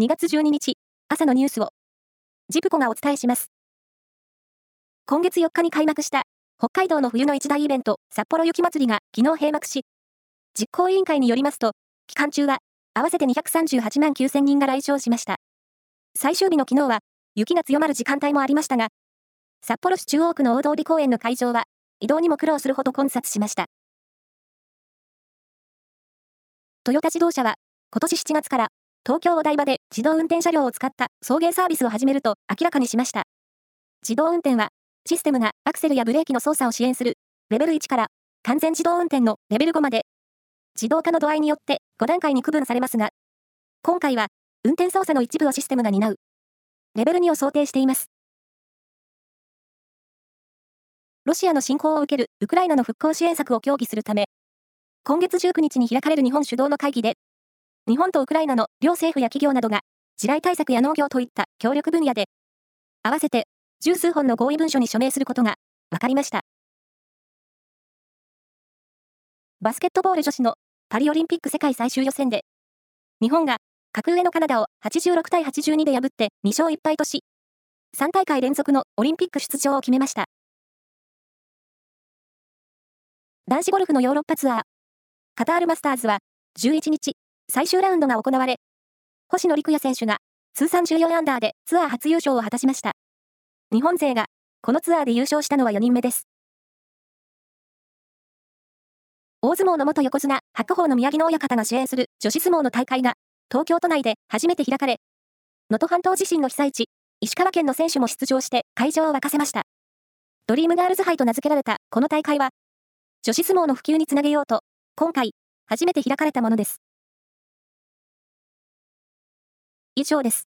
2月12日、朝のニュースを、ジプコがお伝えします。今月4日に開幕した、北海道の冬の一大イベント、札幌雪まつりが昨日閉幕し、実行委員会によりますと、期間中は、合わせて238万9000人が来場しました。最終日の昨日は、雪が強まる時間帯もありましたが、札幌市中央区の大通公園の会場は、移動にも苦労するほど混雑しました。トヨタ自動車は、今年7月から東京お台場で自動運転車両を使った送迎サービスを始めると明らかにしました。自動運転は、システムがアクセルやブレーキの操作を支援するレベル1から完全自動運転のレベル5まで、自動化の度合いによって5段階に区分されますが、今回は運転操作の一部をシステムが担うレベル2を想定しています。ロシアの侵攻を受けるウクライナの復興支援策を協議するため、今月19日に開かれる日本主導の会議で、日本とウクライナの両政府や企業などが、地雷対策や農業といった協力分野で、合わせて十数本の合意文書に署名することが分かりました。バスケットボール女子のパリオリンピック世界最終予選で、日本が格上のカナダを86対82で破って2勝1敗とし、3大会連続のオリンピック出場を決めました。男子ゴルフのヨーロッパツアー、カタールマスターズは11日、最終ラウンドが行われ、星野陸也選手が通算14アンダーでツアー初優勝を果たしました。日本勢がこのツアーで優勝したのは4人目です。大相撲の元横綱、白鵬の宮城野親方が支援する女子相撲の大会が東京都内で初めて開かれ、能登半島地震の被災地、石川県の選手も出場して会場を沸かせました。ドリームガールズ杯と名付けられたこの大会は、女子相撲の普及につなげようと、今回、初めて開かれたものです。以上です。